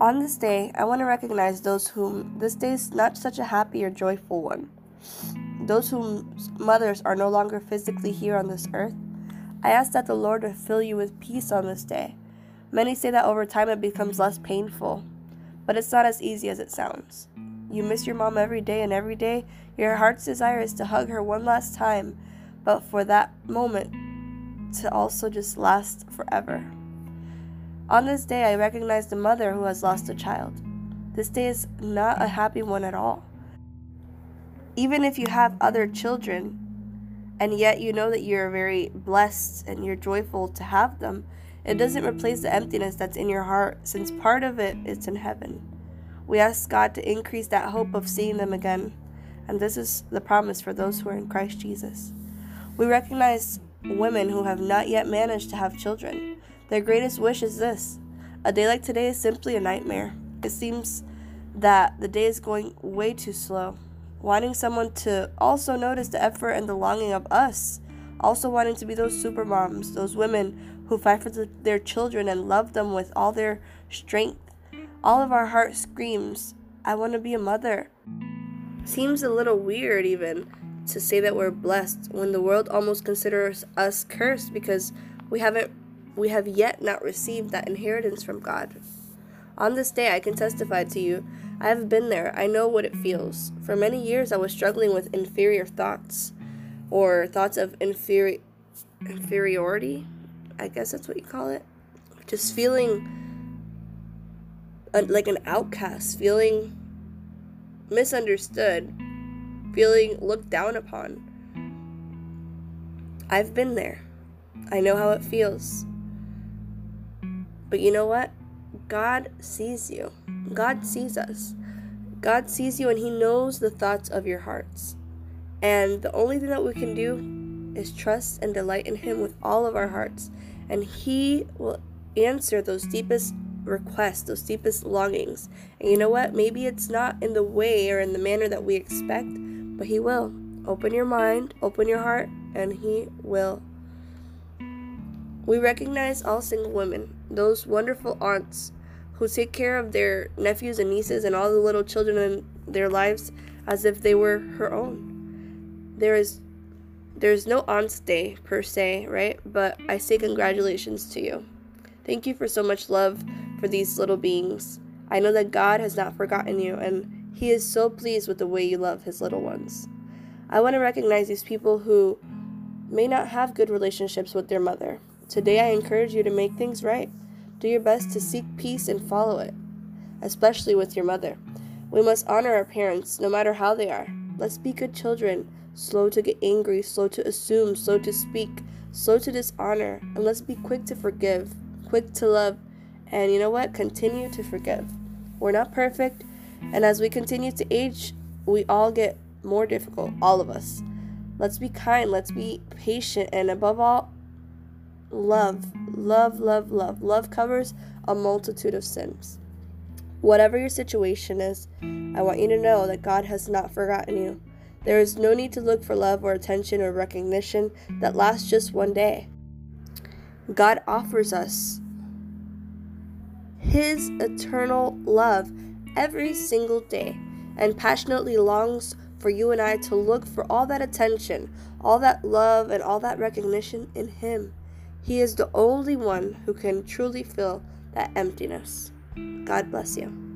On this day, I want to recognize those whom this day is not such a happy or joyful one. Those whose mothers are no longer physically here on this earth. I ask that the Lord would fill you with peace on this day. Many say that over time it becomes less painful, but it's not as easy as it sounds. You miss your mom every day, and every day your heart's desire is to hug her one last time, but for that moment to also just last forever. On this day, I recognize the mother who has lost a child. This day is not a happy one at all. Even if you have other children, and yet you know that you're very blessed and you're joyful to have them, it doesn't replace the emptiness that's in your heart, since part of it is in heaven. We ask God to increase that hope of seeing them again, and this is the promise for those who are in Christ Jesus. We recognize women who have not yet managed to have children. Their greatest wish is this a day like today is simply a nightmare. It seems that the day is going way too slow. Wanting someone to also notice the effort and the longing of us. Also, wanting to be those super moms, those women who fight for the, their children and love them with all their strength. All of our heart screams, I want to be a mother. Seems a little weird, even, to say that we're blessed when the world almost considers us cursed because we haven't we have yet not received that inheritance from God. On this day, I can testify to you. I have been there. I know what it feels. For many years, I was struggling with inferior thoughts or thoughts of inferi- inferiority. I guess that's what you call it. Just feeling uh, like an outcast, feeling misunderstood, feeling looked down upon. I've been there. I know how it feels. But you know what? God sees you. God sees us. God sees you and He knows the thoughts of your hearts. And the only thing that we can do is trust and delight in Him with all of our hearts. And He will answer those deepest requests, those deepest longings. And you know what? Maybe it's not in the way or in the manner that we expect, but He will. Open your mind, open your heart, and He will. We recognize all single women those wonderful aunts who take care of their nephews and nieces and all the little children in their lives as if they were her own. There is there's no aunt's day per se, right? But I say congratulations to you. Thank you for so much love for these little beings. I know that God has not forgotten you and he is so pleased with the way you love his little ones. I want to recognize these people who may not have good relationships with their mother. Today I encourage you to make things right. Do your best to seek peace and follow it, especially with your mother. We must honor our parents, no matter how they are. Let's be good children, slow to get angry, slow to assume, slow to speak, slow to dishonor, and let's be quick to forgive, quick to love, and you know what? Continue to forgive. We're not perfect, and as we continue to age, we all get more difficult, all of us. Let's be kind, let's be patient, and above all, love, love, love, love. Love covers a multitude of sins. Whatever your situation is, I want you to know that God has not forgotten you. There is no need to look for love or attention or recognition that lasts just one day. God offers us His eternal love every single day and passionately longs for you and I to look for all that attention, all that love, and all that recognition in Him. He is the only one who can truly fill that emptiness. God bless you.